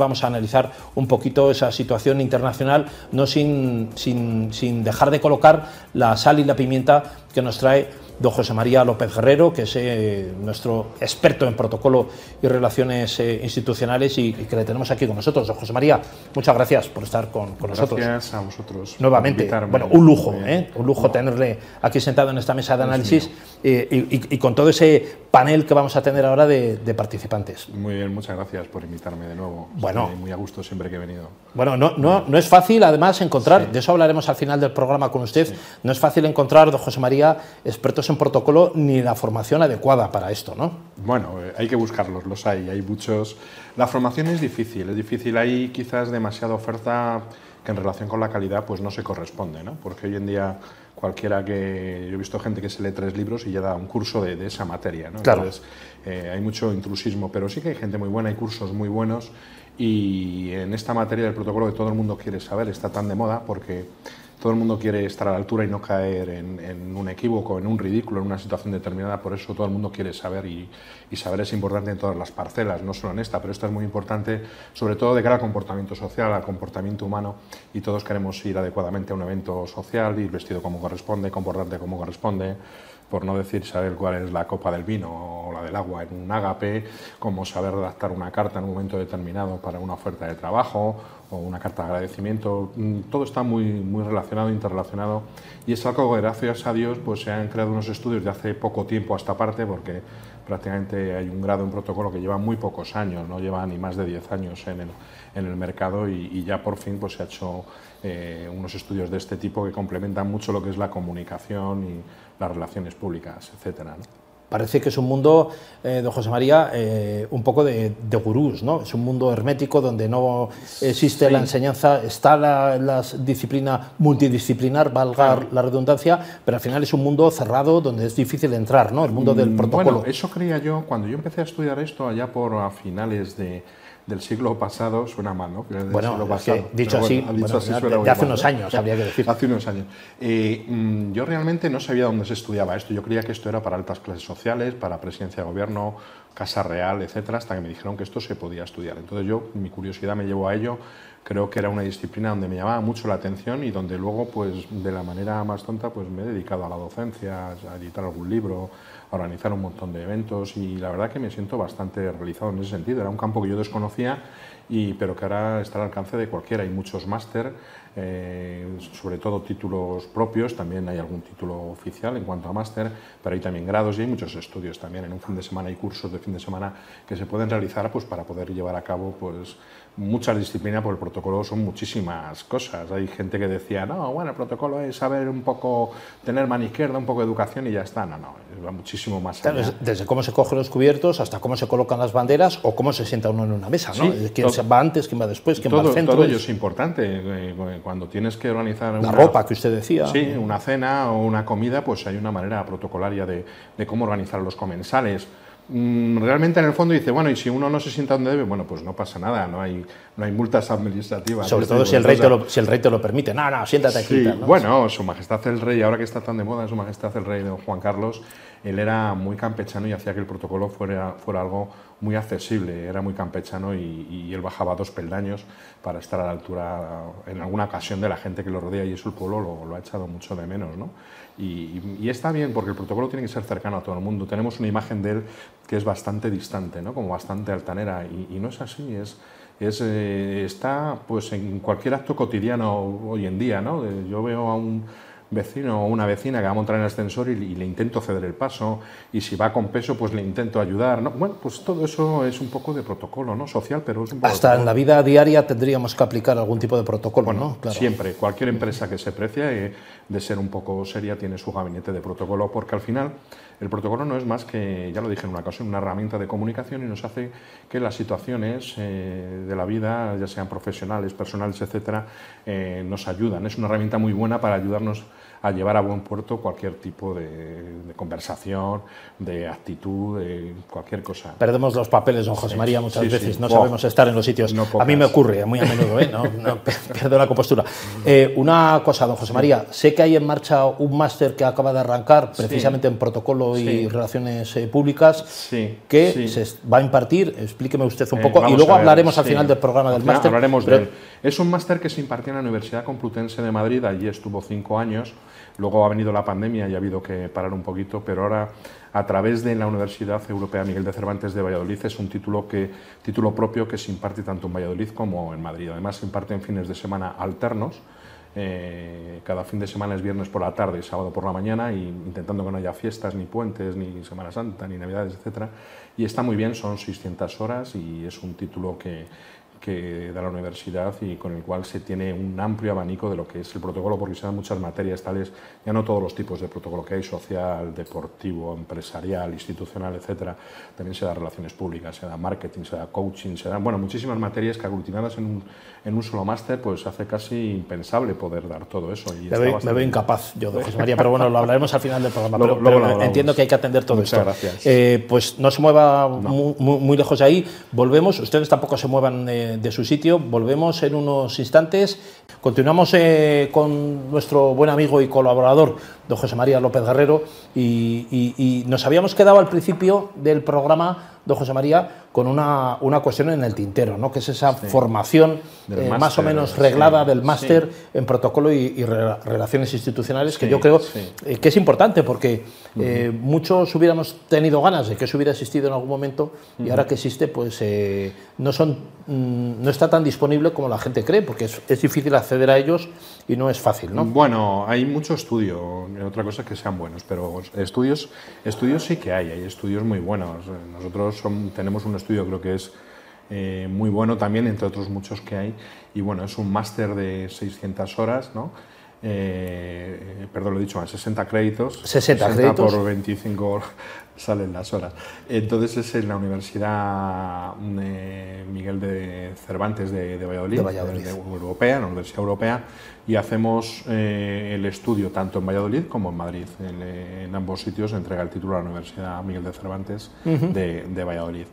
Vamos a analizar un poquito esa situación internacional, no sin, sin, sin dejar de colocar la sal y la pimienta que nos trae don José María López Guerrero, que es eh, nuestro experto en protocolo y relaciones eh, institucionales y, y, que le tenemos aquí con nosotros. Don José María, muchas gracias por estar con, con nosotros. Gracias a vosotros. Nuevamente, bueno, un lujo, ¿eh? un lujo tenerle aquí sentado en esta mesa de análisis eh, y, y, y, con todo ese panel que vamos a tener ahora de, de, participantes. Muy bien, muchas gracias por invitarme de nuevo. Bueno, Estoy muy a gusto siempre que he venido. Bueno, no, no, no es fácil además encontrar, sí. de eso hablaremos al final del programa con usted, sí. no es fácil encontrar, don José María, expertos en protocolo ni la formación adecuada para esto, ¿no? Bueno, eh, hay que buscarlos, los hay, hay muchos. La formación es difícil, es difícil, hay quizás demasiada oferta que en relación con la calidad pues no se corresponde, ¿no? Porque hoy en día cualquiera que... Yo he visto gente que se lee tres libros y ya da un curso de, de esa materia, ¿no? Claro. Entonces, eh, hay mucho intrusismo, pero sí que hay gente muy buena, hay cursos muy buenos y en esta materia del protocolo que todo el mundo quiere saber, está tan de moda porque todo el mundo quiere estar a la altura y no caer en, un equívoco, en un ridículo, en una situación determinada, por eso todo el mundo quiere saber y, saber es importante en todas las parcelas, no solo en esta, pero esto es muy importante, sobre todo de cara al comportamiento social, al comportamiento humano, y todos queremos ir adecuadamente a un evento social, ir vestido como corresponde, comportarte como corresponde, por no decir saber cuál es la copa del vino o la del agua en un ágape, como saber redactar una carta en un momento determinado para una oferta de trabajo o una carta de agradecimiento, mm, todo está muy, muy relacionado, interrelacionado y es algo que gracias a Dios pues se han creado unos estudios de hace poco tiempo a esta parte porque prácticamente hay un grado en protocolo que lleva muy pocos años, no lleva ni más de 10 años en el, en el mercado y, ya por fin pues se ha hecho eh, unos estudios de este tipo que complementan mucho lo que es la comunicación y las relaciones públicas, etcétera. Parece que es un mundo, eh, don José María, eh, un poco de, de, gurús, ¿no? Es un mundo hermético donde no existe sí. la enseñanza, está la, la, disciplina multidisciplinar, valga claro. la redundancia, pero al final es un mundo cerrado donde es difícil entrar, ¿no? El mundo del protocolo. Bueno, eso creía yo cuando yo empecé a estudiar esto allá por a finales de del siglo pasado suena mal, ¿no? Del bueno, siglo pasado. Que, dicho así, bueno, dicho así suena de, de hace mal, unos ¿no? años, habría que decir. Hace unos años. Eh, mm, yo realmente no sabía dónde se estudiaba esto. Yo creía que esto era para altas clases sociales, para presidencia de gobierno, casa real, etcétera, hasta que me dijeron que esto se podía estudiar. Entonces yo, mi curiosidad me llevó a ello. Creo que era una disciplina donde me llamaba mucho la atención y donde luego, pues, de la manera más tonta, pues me he dedicado a la docencia, a editar algún libro, a organizar un montón de eventos y la verdad que me siento bastante realizado en ese sentido. Era un campo que yo desconocía, y, pero que ahora está al alcance de cualquiera. Hay muchos máster, eh, sobre todo títulos propios, también hay algún título oficial en cuanto a máster, pero hay también grados y hay muchos estudios también. En un fin de semana hay cursos de fin de semana que se pueden realizar pues, para poder llevar a cabo pues, muchas disciplinas, porque el protocolo son muchísimas cosas. Hay gente que decía, no, bueno, el protocolo es saber un poco, tener mano izquierda, un poco de educación y ya está. No, no, va muchísimo más allá. Claro, desde cómo se cogen los cubiertos hasta cómo se colocan las banderas o cómo se sienta uno en una mesa, ¿no? Sí, ¿Quién todo, va antes, quién va después, quién todo, va al centro? Todo ello es importante. Eh, cuando tienes que organizar la una, ropa que usted decía. Sí, una cena o una comida, pues hay una manera protocolaria de, de cómo organizar los comensales realmente en el fondo dice, bueno, y si uno no se sienta donde debe, bueno, pues no pasa nada, no hay, no hay multas administrativas. Sobre todo si el, rey te lo, si el rey te lo permite. No, no, siéntate aquí. Sí, tal, ¿no? Bueno, su majestad el rey, ahora que está tan de moda, su majestad el rey don Juan Carlos, él era muy campechano y hacía que el protocolo fuera, fuera algo muy accesible, era muy campechano y, él bajaba dos peldaños para estar a la altura en alguna ocasión de la gente que lo rodea y eso el pueblo lo, ha echado mucho de menos. ¿no? Y, está bien porque el protocolo tiene que ser cercano a todo el mundo. Tenemos una imagen de él que es bastante distante, ¿no? como bastante altanera y, no es así, es, es, eh, está pues, en cualquier acto cotidiano hoy en día. ¿no? Yo veo a un vecino o una vecina que va a montar en el ascensor y, y, le intento ceder el paso y si va con peso pues le intento ayudar ¿no? bueno pues todo eso es un poco de protocolo no social pero es un hasta en la vida diaria tendríamos que aplicar algún tipo de protocolo bueno, no claro. siempre cualquier empresa que se precie eh, de ser un poco seria tiene su gabinete de protocolo porque al final el protocolo no es más que, ya lo dije en una ocasión, una herramienta de comunicación y nos hace que las situaciones eh, de la vida, ya sean profesionales, personales, etcétera, eh, nos ayudan. Es una herramienta muy buena para ayudarnos a llevar a buen puerto cualquier tipo de, conversación, de actitud, de cualquier cosa. Perdemos los papeles, don José María, muchas veces, no sabemos estar en los sitios. a mí me ocurre muy a menudo, ¿eh? no, pierdo la compostura. Eh, una cosa, don José María, sé que hay en marcha un máster que acaba de arrancar precisamente en protocolo y relaciones eh, públicas que se va a impartir, explíqueme usted un poco y luego hablaremos al final del programa del máster. Hablaremos de él. Es un máster que se impartió en la Universidad Complutense de Madrid, allí estuvo cinco años Luego ha venido la pandemia y ha habido que parar un poquito, pero ahora a través de la Universidad Europea Miguel de Cervantes de Valladolid es un título, que, título propio que se imparte tanto en Valladolid como en Madrid. Además se imparte en fines de semana alternos. Eh, cada fin de semana es viernes por la tarde y sábado por la mañana, y intentando que no haya fiestas, ni puentes, ni Semana Santa, ni Navidades, etc. Y está muy bien, son 600 horas y es un título que, que da la universidad y con el cual se tiene un amplio abanico de lo que es el protocolo, porque se dan muchas materias tales, ya no todos los tipos de protocolo que hay, social, deportivo, empresarial, institucional, etcétera, también se da relaciones públicas, se da marketing, se da coaching, se dan, bueno, muchísimas materias que aglutinadas en un, en un solo máster, pues hace casi impensable poder dar todo eso. Y me, veo, incapaz yo, José María, pero bueno, lo hablaremos al final del programa, pero, entiendo que hay que atender todo Muchas esto. Gracias. Eh, pues no se mueva Muy, muy, lejos de ahí, volvemos, ustedes tampoco se muevan de su sitio. Volvemos en unos instantes. Continuamos eh, con nuestro buen amigo y colaborador, don José María López Guerrero, y, nos habíamos quedado al principio del programa, don José María, con una, una cuestión en el tintero, ¿no? que es esa formación eh, más o menos reglada del máster en protocolo y, relaciones institucionales, que yo creo eh, que es importante, porque muchos hubiéramos tenido ganas de que eso hubiera existido en algún momento, y ahora que existe, pues no son Mm, no está tan disponible como la gente cree, porque es, difícil acceder a ellos y no es fácil, ¿no? Bueno, hay mucho estudio, otra cosa es que sean buenos, pero estudios, estudios sí que hay, hay estudios muy buenos. Nosotros tenemos un estudio, creo que es eh, muy bueno también, entre otros muchos que hay, y bueno, es un máster de 600 horas, ¿no? Eh, perdón, lo he dicho, 60 créditos. 60, créditos. por 25 salen las horas. Entonces es en la Universidad eh, Miguel de Cervantes de, Valladolid, de Europea, la Universidad Europea, y hacemos eh, el estudio tanto en Valladolid como en Madrid. En, ambos sitios se entrega el título a la Universidad Miguel de Cervantes de, Valladolid.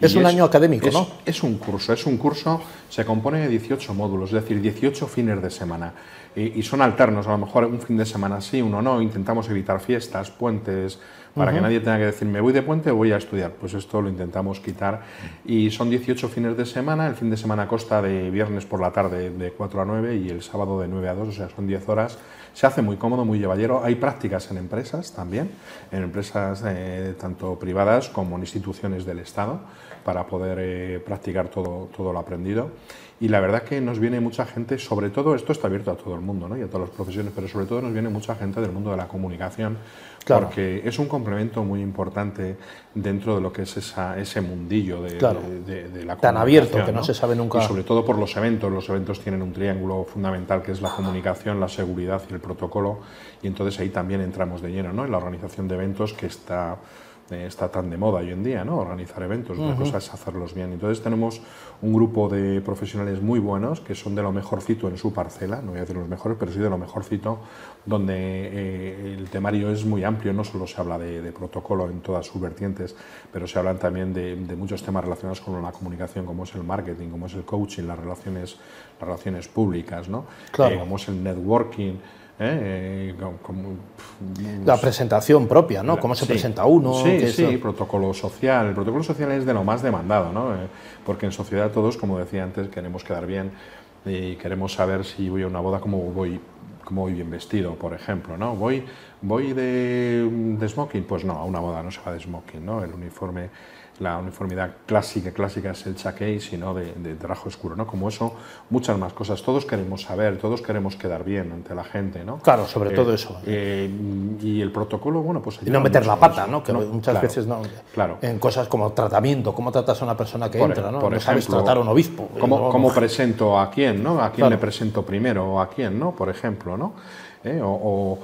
Es un año académico, ¿no? Es un curso, es un curso, se compone de 18 módulos, es decir, 18 fines de semana. y son alternos, a lo mejor un fin de semana sí, uno no, intentamos evitar fiestas, puentes, para que nadie tenga que decir, me voy de puente o voy a estudiar. Pues esto lo intentamos quitar. Y son 18 fines de semana, el fin de semana consta de viernes por la tarde de 4 a 9 y el sábado de 9 a 2, o sea, son 10 horas. Se hace muy cómodo, muy llevadero. Hay prácticas en empresas también, en empresas eh, tanto privadas como en instituciones del Estado, para poder eh, practicar todo, todo lo aprendido y la verdad que nos viene mucha gente, sobre todo esto está abierto a todo el mundo ¿no? y a todas las profesiones, pero sobre todo nos viene mucha gente del mundo de la comunicación, porque es un complemento muy importante dentro de lo que es esa, ese mundillo de, la comunicación. Tan abierto que no, se sabe nunca. Y sobre todo por los eventos, los eventos tienen un triángulo fundamental que es la comunicación, la seguridad y el protocolo, y entonces ahí también entramos de lleno ¿no? en la organización de eventos que está está tan de moda hoy en día, ¿no? Organizar eventos, una cosa es hacerlos bien. Entonces tenemos un grupo de profesionales muy buenos que son de lo mejorcito en su parcela, no voy a decir los mejores, pero sí de lo mejorcito, donde eh, el temario es muy amplio, no solo se habla de, protocolo en todas sus vertientes, pero se hablan también de, muchos temas relacionados con la comunicación, como es el marketing, como es el coaching, las relaciones, las relaciones públicas, ¿no? Claro. Eh, como es el networking. ¿Eh? la presentación propia, ¿no? Cómo se presenta uno. Sí, sí, protocolo social. El protocolo social es de lo más demandado, ¿no? Eh, porque en sociedad todos, como decía antes, queremos quedar bien y queremos saber si voy a una boda cómo voy cómo voy bien vestido, por ejemplo, ¿no? Voy, voy de, de smoking, pues no, a una boda no se va de smoking, ¿no? El uniforme la uniformidad clásica, clásica es el chaqué, sino de, de, traje oscuro, ¿no? Como eso, muchas más cosas. Todos queremos saber, todos queremos quedar bien ante la gente, ¿no? Claro, sobre todo eh, eso. Eh, y el protocolo, bueno, pues... Y no meter la pata, ¿no? Que muchas veces no... Claro. En cosas como tratamiento, cómo tratas a una persona que entra, ¿no? Por no sabes tratar a un obispo. ¿Cómo, cómo presento a quién, ¿no? A quién le presento primero o a quién, ¿no? Por ejemplo, ¿no? ¿Eh? o,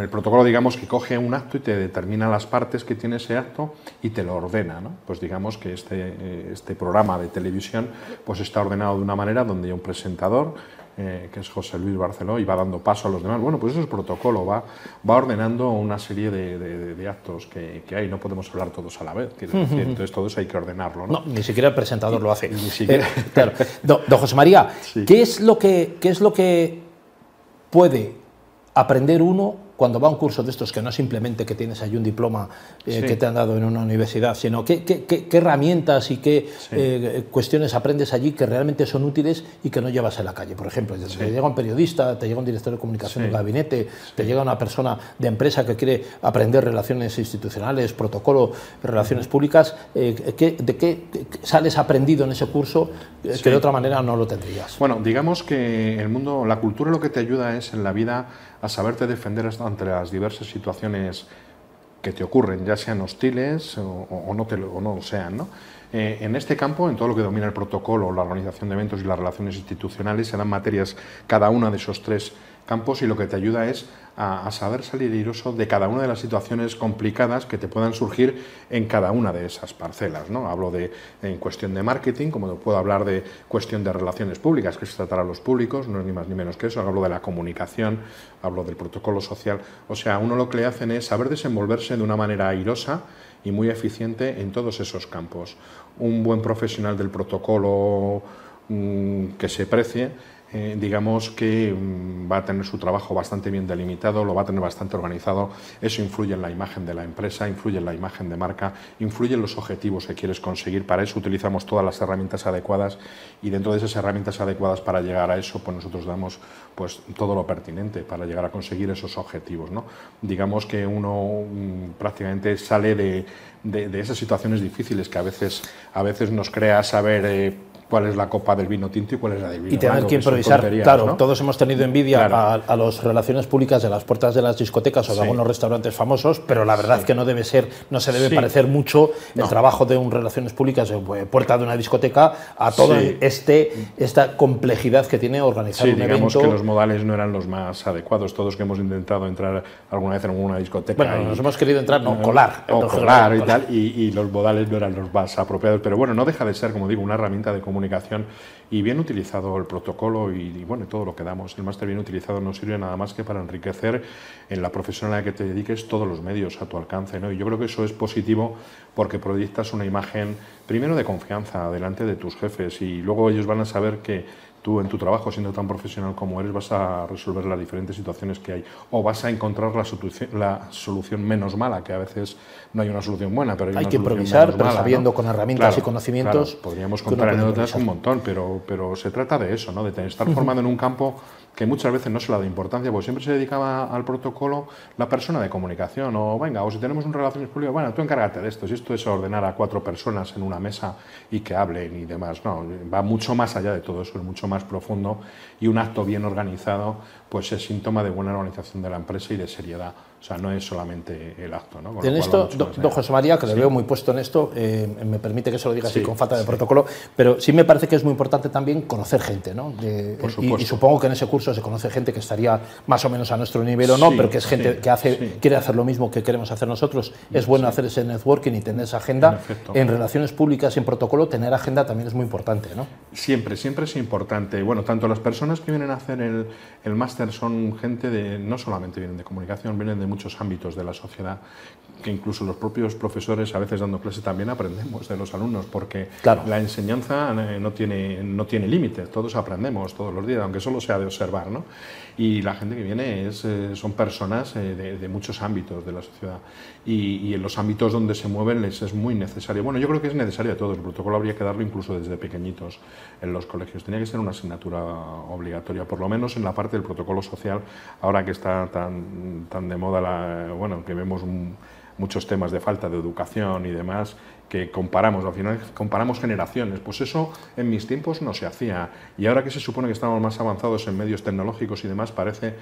el protocolo, digamos, que coge un acto y te determina las partes que tiene ese acto y te lo ordena. ¿no? Pues digamos que este, eh, este programa de televisión pues está ordenado de una manera donde hay un presentador, eh, que es José Luis Barceló, y va dando paso a los demás. Bueno, pues eso es protocolo, va, va ordenando una serie de, actos que, hay, no podemos hablar todos a la vez, entonces todo eso hay que ordenarlo. No, ni siquiera el presentador lo hace. Ni siquiera. Eh, claro. don, José María, ¿qué, es lo que, ¿qué es lo que puede aprender uno cuando va a un curso de estos, que no simplemente que tienes ahí un diploma eh, que te han dado en una universidad, sino qué, qué, herramientas y qué eh, cuestiones aprendes allí que realmente son útiles y que no llevas en la calle. Por ejemplo, te llega un periodista, te llega un director de comunicación del gabinete, te llega una persona de empresa que quiere aprender relaciones institucionales, protocolo, relaciones públicas, eh, ¿de qué sales aprendido en ese curso que de otra manera no lo tendrías? Bueno, digamos que el mundo, la cultura lo que te ayuda es en la vida a saberte defender ante las diversas situaciones que te ocurren, ya sean hostiles o, no, te, o no sean. ¿no? Eh, en este campo, en todo lo que domina el protocolo, la organización de eventos y las relaciones institucionales, se dan materias cada una de esos tres campos y lo que te ayuda es a, saber salir iroso de cada una de las situaciones complicadas que te puedan surgir en cada una de esas parcelas. ¿no? Hablo de en cuestión de marketing, como puedo hablar de cuestión de relaciones públicas, que se tratará a los públicos, no es ni más ni menos que eso. Hablo de la comunicación, hablo del protocolo social. O sea, uno lo que le hacen es saber desenvolverse de una manera airosa y muy eficiente en todos esos campos. Un buen profesional del protocolo mm, que se precie eh, digamos que mm, va a tener su trabajo bastante bien delimitado, lo va a tener bastante organizado, eso influye en la imagen de la empresa, influye en la imagen de marca, influye en los objetivos que quieres conseguir, para eso utilizamos todas las herramientas adecuadas y dentro de esas herramientas adecuadas para llegar a eso, pues nosotros damos pues todo lo pertinente para llegar a conseguir esos objetivos. ¿no? Digamos que uno mm, prácticamente sale de, de, esas situaciones difíciles que a veces, a veces nos crea saber... Eh, cuál es la copa del vino tinto y cuál es la del vino Y tener que improvisar. Claro, todos hemos tenido envidia a, las relaciones públicas de las puertas de las discotecas o de algunos restaurantes famosos, pero la verdad es que no debe ser, no se debe parecer mucho el trabajo de un relaciones públicas de puerta de una discoteca a toda este, esta complejidad que tiene organizar un digamos que los modales no eran los más adecuados. Todos que hemos intentado entrar alguna vez en alguna discoteca. Bueno, nos hemos querido entrar, no, colar. O colar y tal, y, los modales no eran los más apropiados. Pero bueno, no deja de ser, como digo, una herramienta de comunicación comunicación y bien utilizado el protocolo y, bueno, todo lo que damos. El máster bien utilizado no sirve nada más que para enriquecer en la profesión a la que te dediques todos los medios a tu alcance. ¿no? Y yo creo que eso es positivo porque proyectas una imagen primero de confianza delante de tus jefes y luego ellos van a saber que tú en tu trabajo, siendo tan profesional como eres, vas a resolver las diferentes situaciones que hay o vas a encontrar la, solución, la solución menos mala, que a veces no hay una solución buena, pero hay, hay que improvisar, pero sabiendo con herramientas y conocimientos. podríamos contar anécdotas un montón, pero, pero se trata de eso, ¿no? de estar formado en un campo que muchas veces no se le da importancia, porque siempre se dedicaba al protocolo la persona de comunicación, o venga, o si tenemos un relaciones públicas, bueno, tú encárgate de esto, si esto es ordenar a cuatro personas en una mesa y que hablen y demás, no, va mucho más allá de todo eso, es mucho más profundo y un acto bien organizado pues es síntoma de buena organización de la empresa y de seriedad. O sea, no es solamente el acto. ¿no? en esto, don José María, que le veo muy puesto en esto, eh, me permite que se lo diga así con falta de protocolo, pero sí me parece que es muy importante también conocer gente. ¿no? y, supongo que en ese curso se conoce gente que estaría más o menos a nuestro nivel o no, pero que es gente que hace, quiere hacer lo mismo que queremos hacer nosotros. Es bueno hacer ese networking y tener esa agenda. En, relaciones públicas y en protocolo, tener agenda también es muy importante. ¿no? Siempre, siempre es importante. Bueno, tanto las personas que vienen a hacer el, el máster son gente de, no solamente vienen de comunicación, vienen de muchos ámbitos de la sociedad, que incluso los propios profesores, a veces dando clase, también aprendemos de los alumnos, porque la enseñanza eh, no tiene, no tiene límites, todos aprendemos todos los días, aunque solo sea de observar, ¿no? Y la gente que viene es, eh, son personas eh, de, muchos ámbitos de la sociedad, y, en los ámbitos donde se mueven les es muy necesario. Bueno, yo creo que es necesario a todos, el protocolo habría que darlo incluso desde pequeñitos. En los colegios, tenía que ser una asignatura obligatoria, por lo menos en la parte del protocolo social, ahora que está tan, tan de moda, la, bueno, que vemos muchos temas de falta de educación y demás, que comparamos, al final comparamos generaciones. Pues eso en mis tiempos no se hacía. Y ahora que se supone que estamos más avanzados en medios tecnológicos y demás, parece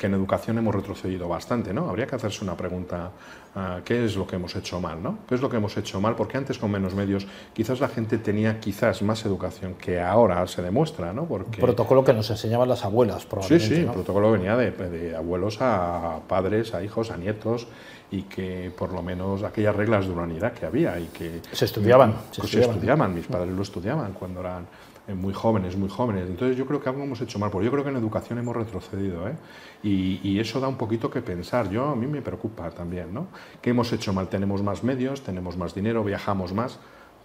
que en educación hemos retrocedido bastante, ¿no? Habría que hacerse una pregunta, ah, ¿qué es lo que hemos hecho mal, ¿no? ¿Qué es lo que hemos hecho mal? Porque antes con menos medios quizás la gente tenía quizás más educación que ahora se demuestra, ¿no? Porque... protocolo que nos enseñaban las abuelas, probablemente, Sí, sí, el protocolo venía de, de abuelos a padres, a hijos, a nietos y que por lo menos aquellas reglas de humanidad que había y que se estudiaban, se, estudiaban. mis padres lo estudiaban cuando eran muy jóvenes, muy jóvenes. Entonces yo creo que algo hemos hecho mal, porque yo creo que en educación hemos retrocedido, ¿eh? y, y, eso da un poquito que pensar. Yo a mí me preocupa también, ¿no? ¿Qué hemos hecho mal? Tenemos más medios, tenemos más dinero, viajamos más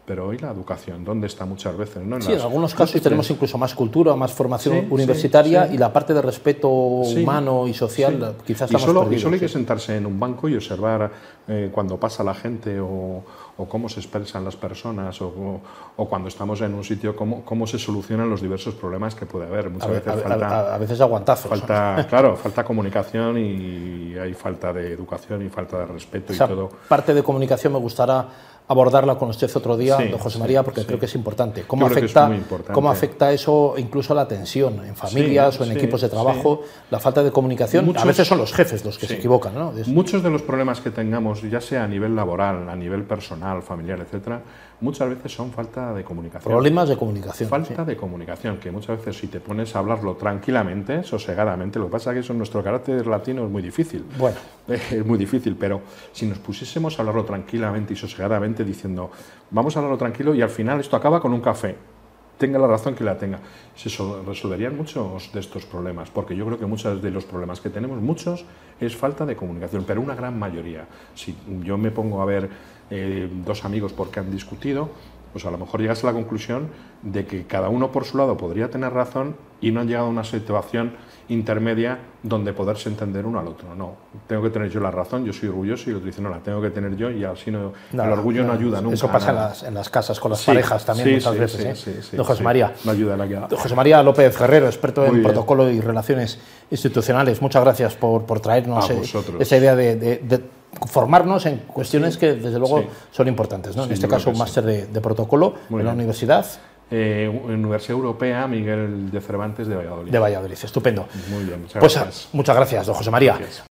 pero hoy la educación, ¿dónde está muchas veces? ¿no? En sí, en algunos casos tenemos incluso más cultura, más formación universitaria y la parte de respeto humano y social quizás y solo, y solo hay que sentarse en un banco y observar eh, cuando pasa la gente o, o, cómo se expresan las personas o, o, cuando estamos en un sitio, cómo, cómo se solucionan los diversos problemas que puede haber. Muchas a, veces falta... A, veces aguantazos. Falta, claro, falta comunicación y hay falta de educación y falta de respeto y todo. parte de comunicación me gustará abordarla con usted otro día, don José María, porque creo que es importante. ¿Cómo, afecta, ¿Cómo afecta eso incluso a la tensión en familias o en equipos de trabajo? La falta de comunicación. a veces son los jefes los que se equivocan. ¿no? Muchos de los problemas que tengamos, ya sea a nivel laboral, a nivel personal, familiar, etcétera, muchas veces son falta de comunicación. Problemas de comunicación. Falta de comunicación, que muchas veces si te pones a hablarlo tranquilamente, sosegadamente, lo que pasa es que eso en nuestro carácter latino es muy difícil. Bueno. Es muy difícil, pero si nos pusiésemos a hablarlo tranquilamente y sosegadamente diciendo, vamos a hablarlo tranquilo y al final esto acaba con un café, tenga la razón que la tenga, se resolverían muchos de estos problemas, porque yo creo que muchos de los problemas que tenemos, muchos, es falta de comunicación, pero una gran mayoría. Si yo me pongo a ver eh, dos amigos porque han discutido, pues a lo mejor llegas a la conclusión de que cada uno por su lado podría tener razón y no han llegado a una situación intermedia donde poderse entender uno al otro. No, tengo que tener yo la razón, yo soy orgulloso y el otro dice, no, la tengo que tener yo y así no, el orgullo no, ayuda nunca. Eso pasa en las, en las, casas con las parejas también muchas veces. ¿eh? José María. No ayuda la José María López Guerrero, experto en protocolo y relaciones institucionales. Muchas gracias por, por traernos eh, esa idea de formarnos en cuestiones que desde luego son importantes. ¿no? en este caso, un máster de, protocolo en la universidad. Eh, Universidad Europea Miguel de Cervantes de Valladolid. De Valladolid, estupendo. Muy bien, muchas pues, gracias. Muchas gracias, don José María.